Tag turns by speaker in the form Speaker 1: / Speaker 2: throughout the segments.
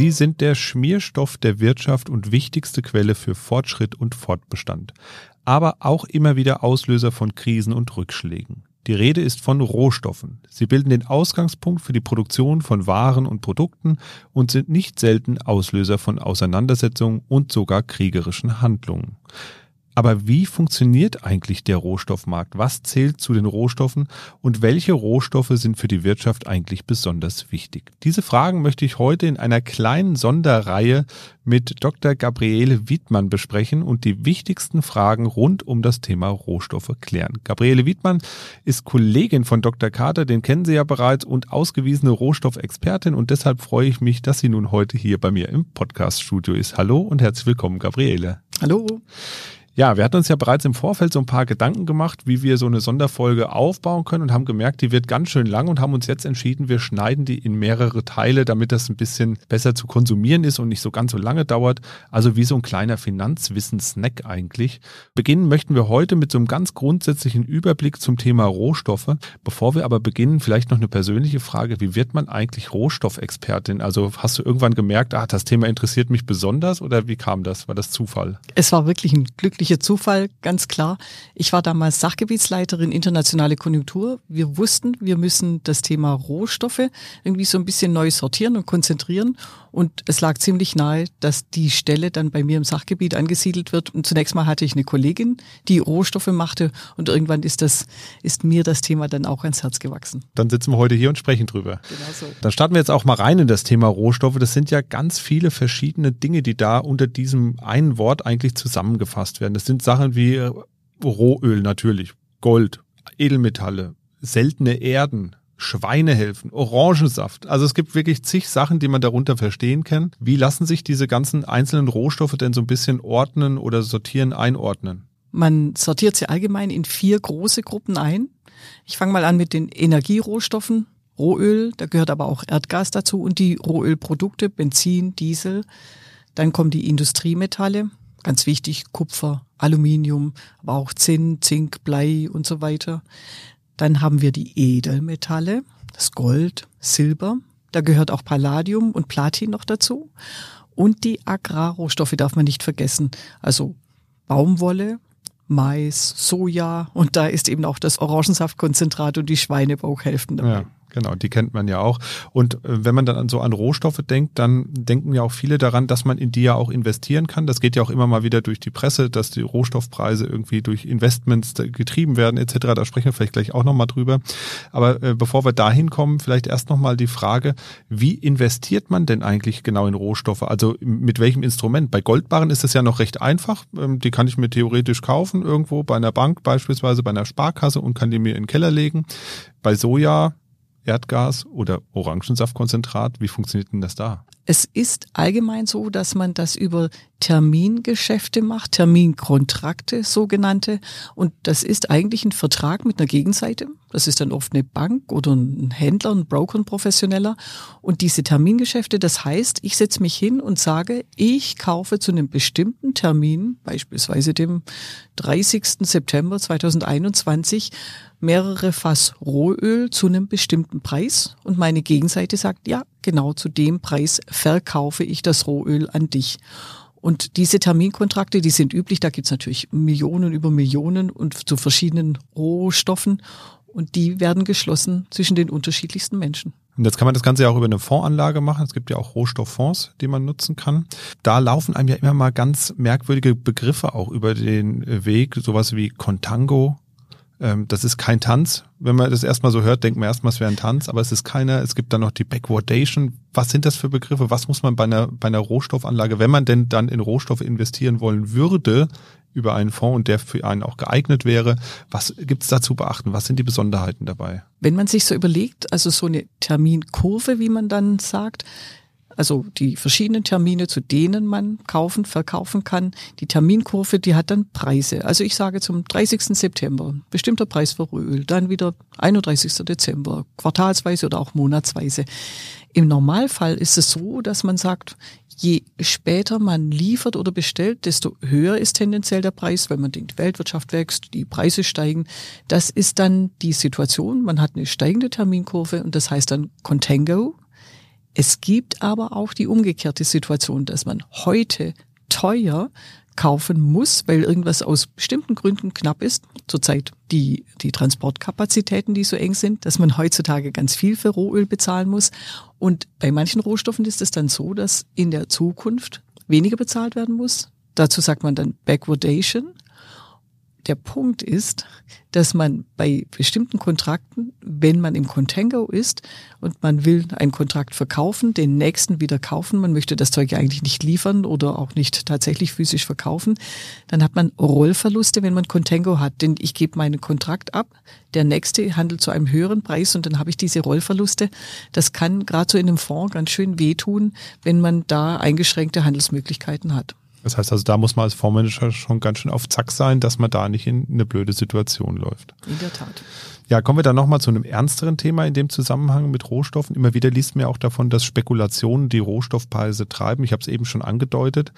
Speaker 1: Sie sind der Schmierstoff der Wirtschaft und wichtigste Quelle für Fortschritt und Fortbestand, aber auch immer wieder Auslöser von Krisen und Rückschlägen. Die Rede ist von Rohstoffen. Sie bilden den Ausgangspunkt für die Produktion von Waren und Produkten und sind nicht selten Auslöser von Auseinandersetzungen und sogar kriegerischen Handlungen. Aber wie funktioniert eigentlich der Rohstoffmarkt? Was zählt zu den Rohstoffen und welche Rohstoffe sind für die Wirtschaft eigentlich besonders wichtig? Diese Fragen möchte ich heute in einer kleinen Sonderreihe mit Dr. Gabriele Wiedmann besprechen und die wichtigsten Fragen rund um das Thema Rohstoffe klären. Gabriele Wiedmann ist Kollegin von Dr. Carter, den kennen Sie ja bereits, und ausgewiesene Rohstoffexpertin und deshalb freue ich mich, dass sie nun heute hier bei mir im Podcaststudio ist. Hallo und herzlich willkommen, Gabriele.
Speaker 2: Hallo.
Speaker 1: Ja, wir hatten uns ja bereits im Vorfeld so ein paar Gedanken gemacht, wie wir so eine Sonderfolge aufbauen können und haben gemerkt, die wird ganz schön lang und haben uns jetzt entschieden, wir schneiden die in mehrere Teile, damit das ein bisschen besser zu konsumieren ist und nicht so ganz so lange dauert. Also wie so ein kleiner Finanzwissen-Snack eigentlich. Beginnen möchten wir heute mit so einem ganz grundsätzlichen Überblick zum Thema Rohstoffe. Bevor wir aber beginnen, vielleicht noch eine persönliche Frage. Wie wird man eigentlich Rohstoffexpertin? Also hast du irgendwann gemerkt, ah, das Thema interessiert mich besonders oder wie kam das? War das Zufall?
Speaker 2: Es war wirklich ein Glück glücklicher Zufall, ganz klar. Ich war damals Sachgebietsleiterin internationale Konjunktur. Wir wussten, wir müssen das Thema Rohstoffe irgendwie so ein bisschen neu sortieren und konzentrieren. Und es lag ziemlich nahe, dass die Stelle dann bei mir im Sachgebiet angesiedelt wird. Und zunächst mal hatte ich eine Kollegin, die Rohstoffe machte. Und irgendwann ist das, ist mir das Thema dann auch ans Herz gewachsen.
Speaker 1: Dann sitzen wir heute hier und sprechen drüber. Genau so. Dann starten wir jetzt auch mal rein in das Thema Rohstoffe. Das sind ja ganz viele verschiedene Dinge, die da unter diesem einen Wort eigentlich zusammengefasst werden. Das sind Sachen wie äh, Rohöl natürlich, Gold, Edelmetalle, seltene Erden, Schweinehelfen, Orangensaft. Also es gibt wirklich zig Sachen, die man darunter verstehen kann. Wie lassen sich diese ganzen einzelnen Rohstoffe denn so ein bisschen ordnen oder sortieren, einordnen?
Speaker 2: Man sortiert sie allgemein in vier große Gruppen ein. Ich fange mal an mit den Energierohstoffen. Rohöl, da gehört aber auch Erdgas dazu und die Rohölprodukte, Benzin, Diesel. Dann kommen die Industriemetalle, ganz wichtig, Kupfer, Aluminium, aber auch Zinn, Zink, Blei und so weiter. Dann haben wir die Edelmetalle, das Gold, Silber. Da gehört auch Palladium und Platin noch dazu. Und die Agrarrohstoffe darf man nicht vergessen. Also Baumwolle, Mais, Soja und da ist eben auch das Orangensaftkonzentrat und die Schweinebauchhälften dabei.
Speaker 1: Ja. Genau, die kennt man ja auch. Und äh, wenn man dann so an Rohstoffe denkt, dann denken ja auch viele daran, dass man in die ja auch investieren kann. Das geht ja auch immer mal wieder durch die Presse, dass die Rohstoffpreise irgendwie durch Investments getrieben werden etc. Da sprechen wir vielleicht gleich auch nochmal drüber. Aber äh, bevor wir dahin kommen, vielleicht erst nochmal die Frage, wie investiert man denn eigentlich genau in Rohstoffe? Also mit welchem Instrument? Bei Goldbarren ist es ja noch recht einfach. Ähm, die kann ich mir theoretisch kaufen irgendwo bei einer Bank beispielsweise, bei einer Sparkasse und kann die mir in den Keller legen. Bei Soja Erdgas oder Orangensaftkonzentrat? Wie funktioniert denn das da?
Speaker 2: Es ist allgemein so, dass man das über Termingeschäfte macht, Terminkontrakte sogenannte. Und das ist eigentlich ein Vertrag mit einer Gegenseite. Das ist dann oft eine Bank oder ein Händler, ein Broker, ein Professioneller. Und diese Termingeschäfte, das heißt, ich setze mich hin und sage, ich kaufe zu einem bestimmten Termin, beispielsweise dem 30. September 2021, mehrere Fass Rohöl zu einem bestimmten Preis. Und meine Gegenseite sagt, ja, genau zu dem Preis verkaufe ich das Rohöl an dich. Und diese Terminkontrakte, die sind üblich, da gibt's natürlich Millionen über Millionen und zu verschiedenen Rohstoffen. Und die werden geschlossen zwischen den unterschiedlichsten Menschen.
Speaker 1: Und jetzt kann man das Ganze ja auch über eine Fondsanlage machen. Es gibt ja auch Rohstofffonds, die man nutzen kann. Da laufen einem ja immer mal ganz merkwürdige Begriffe auch über den Weg. Sowas wie Contango, das ist kein Tanz. Wenn man das erstmal so hört, denkt man erstmal, es wäre ein Tanz, aber es ist keiner. Es gibt dann noch die Backwardation. Was sind das für Begriffe? Was muss man bei einer, bei einer Rohstoffanlage, wenn man denn dann in Rohstoffe investieren wollen würde, über einen Fonds und der für einen auch geeignet wäre. Was gibt es da zu beachten? Was sind die Besonderheiten dabei?
Speaker 2: Wenn man sich so überlegt, also so eine Terminkurve, wie man dann sagt, also die verschiedenen Termine, zu denen man kaufen, verkaufen kann. Die Terminkurve, die hat dann Preise. Also ich sage zum 30. September bestimmter Preis für Öl, dann wieder 31. Dezember, quartalsweise oder auch monatsweise. Im Normalfall ist es so, dass man sagt, je später man liefert oder bestellt, desto höher ist tendenziell der Preis, wenn man denkt, die Weltwirtschaft wächst, die Preise steigen. Das ist dann die Situation. Man hat eine steigende Terminkurve und das heißt dann Contango Es gibt aber auch die umgekehrte Situation, dass man heute teuer kaufen muss, weil irgendwas aus bestimmten Gründen knapp ist. Zurzeit die, die Transportkapazitäten, die so eng sind, dass man heutzutage ganz viel für Rohöl bezahlen muss. Und bei manchen Rohstoffen ist es dann so, dass in der Zukunft weniger bezahlt werden muss. Dazu sagt man dann Backwardation der Punkt ist, dass man bei bestimmten Kontrakten, wenn man im Contango ist und man will einen Kontrakt verkaufen, den nächsten wieder kaufen, man möchte das Zeug eigentlich nicht liefern oder auch nicht tatsächlich physisch verkaufen, dann hat man Rollverluste, wenn man Contango hat. Denn ich gebe meinen Kontrakt ab, der nächste handelt zu einem höheren Preis und dann habe ich diese Rollverluste. Das kann gerade so in einem Fonds ganz schön wehtun, wenn man da eingeschränkte Handelsmöglichkeiten hat.
Speaker 1: Das heißt also, da muss man als Fondsmanager schon ganz schön auf Zack sein, dass man da nicht in eine blöde Situation läuft.
Speaker 2: In der Tat.
Speaker 1: Ja, kommen wir dann nochmal zu einem ernsteren Thema in dem Zusammenhang mit Rohstoffen. Immer wieder liest mir auch davon, dass Spekulationen die Rohstoffpreise treiben. Ich habe es eben schon angedeutet.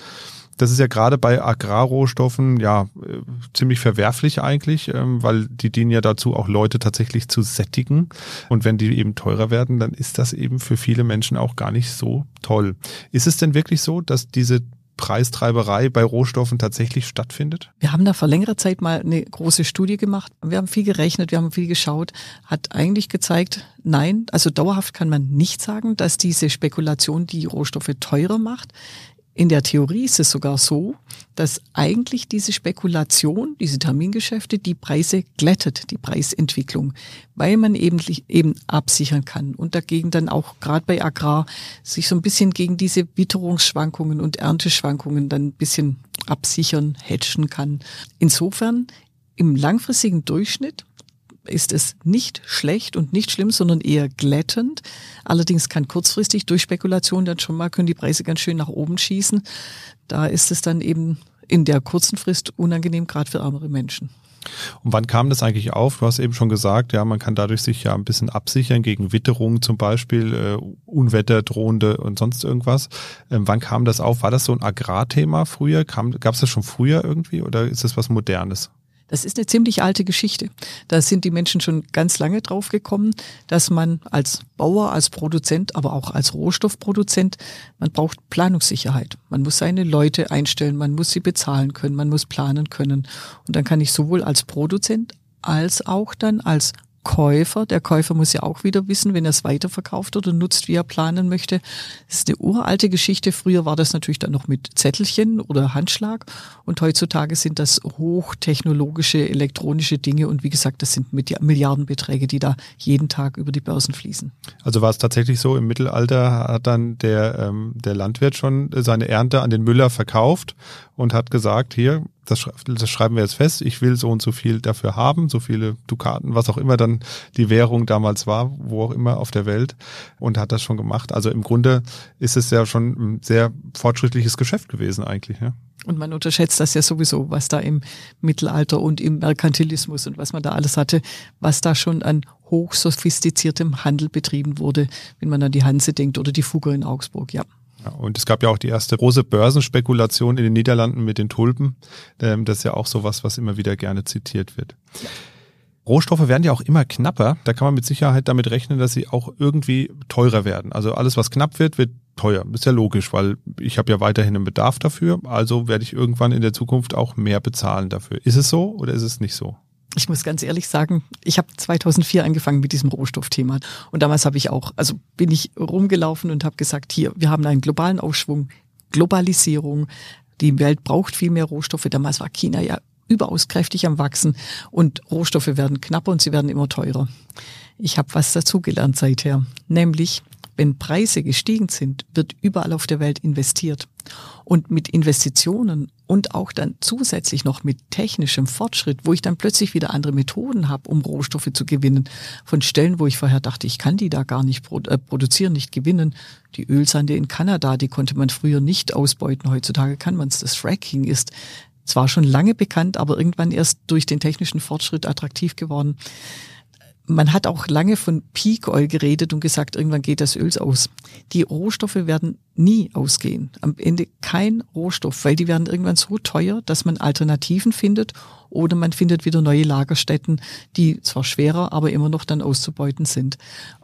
Speaker 1: Das ist ja gerade bei Agrarrohstoffen ja äh, ziemlich verwerflich eigentlich, ähm, weil die dienen ja dazu, auch Leute tatsächlich zu sättigen. Und wenn die eben teurer werden, dann ist das eben für viele Menschen auch gar nicht so toll. Ist es denn wirklich so, dass diese Preistreiberei bei Rohstoffen tatsächlich stattfindet?
Speaker 2: Wir haben da vor längerer Zeit mal eine große Studie gemacht. Wir haben viel gerechnet, wir haben viel geschaut, hat eigentlich gezeigt, nein, also dauerhaft kann man nicht sagen, dass diese Spekulation die Rohstoffe teurer macht. In der Theorie ist es sogar so, dass eigentlich diese Spekulation, diese Termingeschäfte die Preise glättet, die Preisentwicklung, weil man eben, eben absichern kann und dagegen dann auch gerade bei Agrar sich so ein bisschen gegen diese Witterungsschwankungen und Ernteschwankungen dann ein bisschen absichern, hedgen kann. Insofern im langfristigen Durchschnitt ist es nicht schlecht und nicht schlimm, sondern eher glättend. Allerdings kann kurzfristig durch Spekulation dann schon mal können die Preise ganz schön nach oben schießen. Da ist es dann eben in der kurzen Frist unangenehm, gerade für ärmere Menschen.
Speaker 1: Und wann kam das eigentlich auf? Du hast eben schon gesagt, ja, man kann dadurch sich ja ein bisschen absichern gegen Witterung zum Beispiel, äh, Unwetter, drohende und sonst irgendwas. Ähm, wann kam das auf? War das so ein Agrarthema früher? Gab es das schon früher irgendwie oder ist das was Modernes?
Speaker 2: Das ist eine ziemlich alte Geschichte. Da sind die Menschen schon ganz lange drauf gekommen, dass man als Bauer, als Produzent, aber auch als Rohstoffproduzent, man braucht Planungssicherheit. Man muss seine Leute einstellen, man muss sie bezahlen können, man muss planen können. Und dann kann ich sowohl als Produzent als auch dann als Käufer. Der Käufer muss ja auch wieder wissen, wenn er es weiterverkauft oder nutzt, wie er planen möchte. Das ist eine uralte Geschichte. Früher war das natürlich dann noch mit Zettelchen oder Handschlag und heutzutage sind das hochtechnologische elektronische Dinge und wie gesagt, das sind Milliardenbeträge, die da jeden Tag über die Börsen fließen.
Speaker 1: Also war es tatsächlich so, im Mittelalter hat dann der, ähm, der Landwirt schon seine Ernte an den Müller verkauft und hat gesagt, hier, das, das schreiben wir jetzt fest, ich will so und so viel dafür haben, so viele Dukaten, was auch immer dann die Währung damals war, wo auch immer auf der Welt und hat das schon gemacht. Also im Grunde ist es ja schon ein sehr fortschrittliches Geschäft gewesen eigentlich. Ja.
Speaker 2: Und man unterschätzt das ja sowieso, was da im Mittelalter und im Merkantilismus und was man da alles hatte, was da schon an hochsophistiziertem Handel betrieben wurde, wenn man an die Hanse denkt oder die Fugger in Augsburg, ja.
Speaker 1: Ja, und es gab ja auch die erste große Börsenspekulation in den Niederlanden mit den Tulpen. Ähm, das ist ja auch sowas, was immer wieder gerne zitiert wird. Rohstoffe werden ja auch immer knapper. Da kann man mit Sicherheit damit rechnen, dass sie auch irgendwie teurer werden. Also alles, was knapp wird, wird teuer. Ist ja logisch, weil ich habe ja weiterhin einen Bedarf dafür. Also werde ich irgendwann in der Zukunft auch mehr bezahlen dafür. Ist es so oder ist es nicht so?
Speaker 2: Ich muss ganz ehrlich sagen, ich habe 2004 angefangen mit diesem Rohstoffthema und damals habe ich auch, also bin ich rumgelaufen und habe gesagt, hier, wir haben einen globalen Aufschwung, Globalisierung, die Welt braucht viel mehr Rohstoffe. Damals war China ja überaus kräftig am Wachsen und Rohstoffe werden knapper und sie werden immer teurer. Ich habe was dazugelernt seither, nämlich wenn Preise gestiegen sind, wird überall auf der Welt investiert. Und mit Investitionen und auch dann zusätzlich noch mit technischem Fortschritt, wo ich dann plötzlich wieder andere Methoden habe, um Rohstoffe zu gewinnen, von Stellen, wo ich vorher dachte, ich kann die da gar nicht äh, produzieren, nicht gewinnen. Die Ölsande in Kanada, die konnte man früher nicht ausbeuten, heutzutage kann man es. Das Fracking ist zwar schon lange bekannt, aber irgendwann erst durch den technischen Fortschritt attraktiv geworden man hat auch lange von Peak Oil geredet und gesagt, irgendwann geht das Öl aus. Die Rohstoffe werden nie ausgehen. Am Ende kein Rohstoff, weil die werden irgendwann so teuer, dass man Alternativen findet oder man findet wieder neue Lagerstätten, die zwar schwerer, aber immer noch dann auszubeuten sind.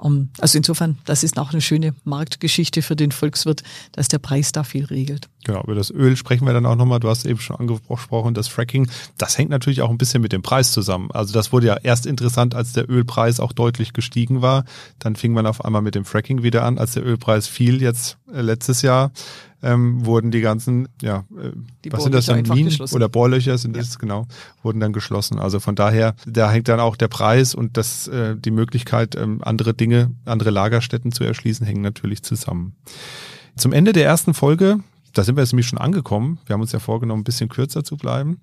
Speaker 2: Ähm, also insofern, das ist auch eine schöne Marktgeschichte für den Volkswirt, dass der Preis da viel regelt.
Speaker 1: Genau, über das Öl sprechen wir dann auch nochmal. Du hast eben schon angesprochen, das Fracking, das hängt natürlich auch ein bisschen mit dem Preis zusammen. Also das wurde ja erst interessant, als der Ölpreis auch deutlich gestiegen war. Dann fing man auf einmal mit dem Fracking wieder an, als der Ölpreis fiel jetzt äh, letztes Jahr ähm, wurden die ganzen, ja, äh, die was sind das dann, Minen oder Bohrlöcher sind ja. das, genau, wurden dann geschlossen. Also von daher, da hängt dann auch der Preis und das, äh, die Möglichkeit, ähm, andere Dinge, andere Lagerstätten zu erschließen, hängen natürlich zusammen. Zum Ende der ersten Folge da sind wir jetzt nämlich schon angekommen. Wir haben uns ja vorgenommen, ein bisschen kürzer zu bleiben.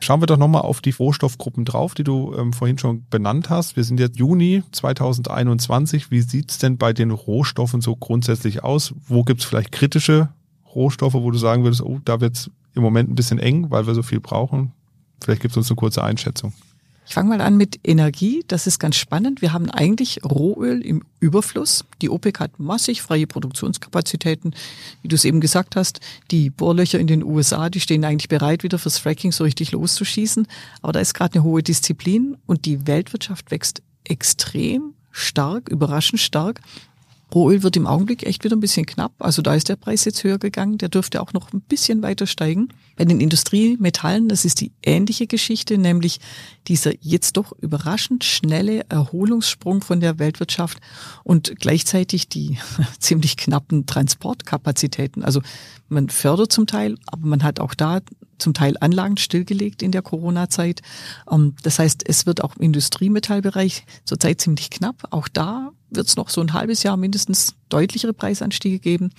Speaker 1: Schauen wir doch nochmal auf die Rohstoffgruppen drauf, die du ähm, vorhin schon benannt hast. Wir sind jetzt Juni 2021. Wie sieht's denn bei den Rohstoffen so grundsätzlich aus? Wo gibt's vielleicht kritische Rohstoffe, wo du sagen würdest, oh, da wird's im Moment ein bisschen eng, weil wir so viel brauchen? Vielleicht gibt's uns eine kurze Einschätzung.
Speaker 2: Ich fange mal an mit Energie. Das ist ganz spannend. Wir haben eigentlich Rohöl im Überfluss. Die OPEC hat massig freie Produktionskapazitäten. Wie du es eben gesagt hast, die Bohrlöcher in den USA, die stehen eigentlich bereit, wieder fürs Fracking so richtig loszuschießen. Aber da ist gerade eine hohe Disziplin und die Weltwirtschaft wächst extrem stark, überraschend stark. Rohöl wird im Augenblick echt wieder ein bisschen knapp. Also da ist der Preis jetzt höher gegangen. Der dürfte auch noch ein bisschen weiter steigen. Bei den Industriemetallen, das ist die ähnliche Geschichte, nämlich dieser jetzt doch überraschend schnelle Erholungssprung von der Weltwirtschaft und gleichzeitig die ziemlich knappen Transportkapazitäten. Also man fördert zum Teil, aber man hat auch da zum Teil Anlagen stillgelegt in der Corona-Zeit. Ähm, das heißt, es wird auch im Industriemetallbereich zurzeit ziemlich knapp. Auch da wird es noch so ein halbes Jahr mindestens deutlichere Preisanstiege geben.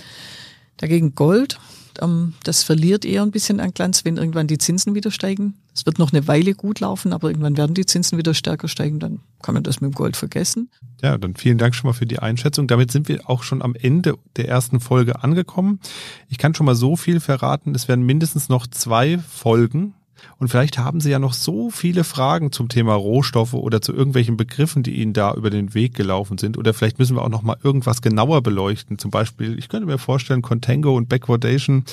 Speaker 2: Dagegen Gold, ähm, das verliert eher ein bisschen an Glanz, wenn irgendwann die Zinsen wieder steigen. Es wird noch eine Weile gut laufen, aber irgendwann werden die Zinsen wieder stärker steigen, dann kann man das mit dem Gold vergessen.
Speaker 1: Ja, dann vielen Dank schon mal für die Einschätzung. Damit sind wir auch schon am Ende der ersten Folge angekommen. Ich kann schon mal so viel verraten, es werden mindestens noch zwei Folgen und vielleicht haben Sie ja noch so viele Fragen zum Thema Rohstoffe oder zu irgendwelchen Begriffen, die Ihnen da über den Weg gelaufen sind. Oder vielleicht müssen wir auch noch mal irgendwas genauer beleuchten. Zum Beispiel, ich könnte mir vorstellen, Contango und Backwardation,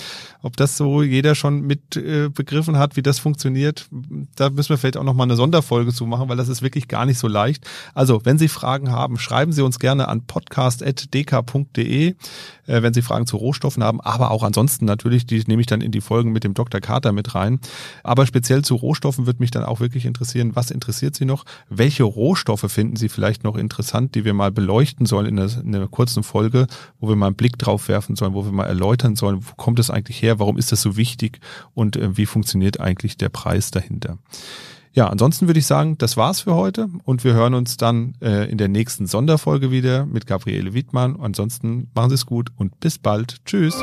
Speaker 1: ob das so jeder schon mit äh, begriffen hat, wie das funktioniert. Da müssen wir vielleicht auch noch mal eine Sonderfolge zu machen, weil das ist wirklich gar nicht so leicht. Also, wenn Sie Fragen haben, schreiben Sie uns gerne an podcast.dk.de, äh, wenn Sie Fragen zu Rohstoffen haben, aber auch ansonsten natürlich, die nehme ich dann in die Folgen mit dem Dr. Carter mit rein. Aber speziell zu Rohstoffen wird mich dann auch wirklich interessieren, was interessiert Sie noch? Welche Rohstoffe finden Sie vielleicht noch interessant, die wir mal beleuchten sollen in einer, in einer kurzen Folge, wo wir mal einen Blick drauf werfen sollen, wo wir mal erläutern sollen, wo kommt es eigentlich her, warum ist das so wichtig und äh, wie funktioniert eigentlich der Preis dahinter? Ja, ansonsten würde ich sagen, das war's für heute und wir hören uns dann äh, in der nächsten Sonderfolge wieder mit Gabriele Wiedmann. Ansonsten machen Sie es gut und bis bald. Tschüss.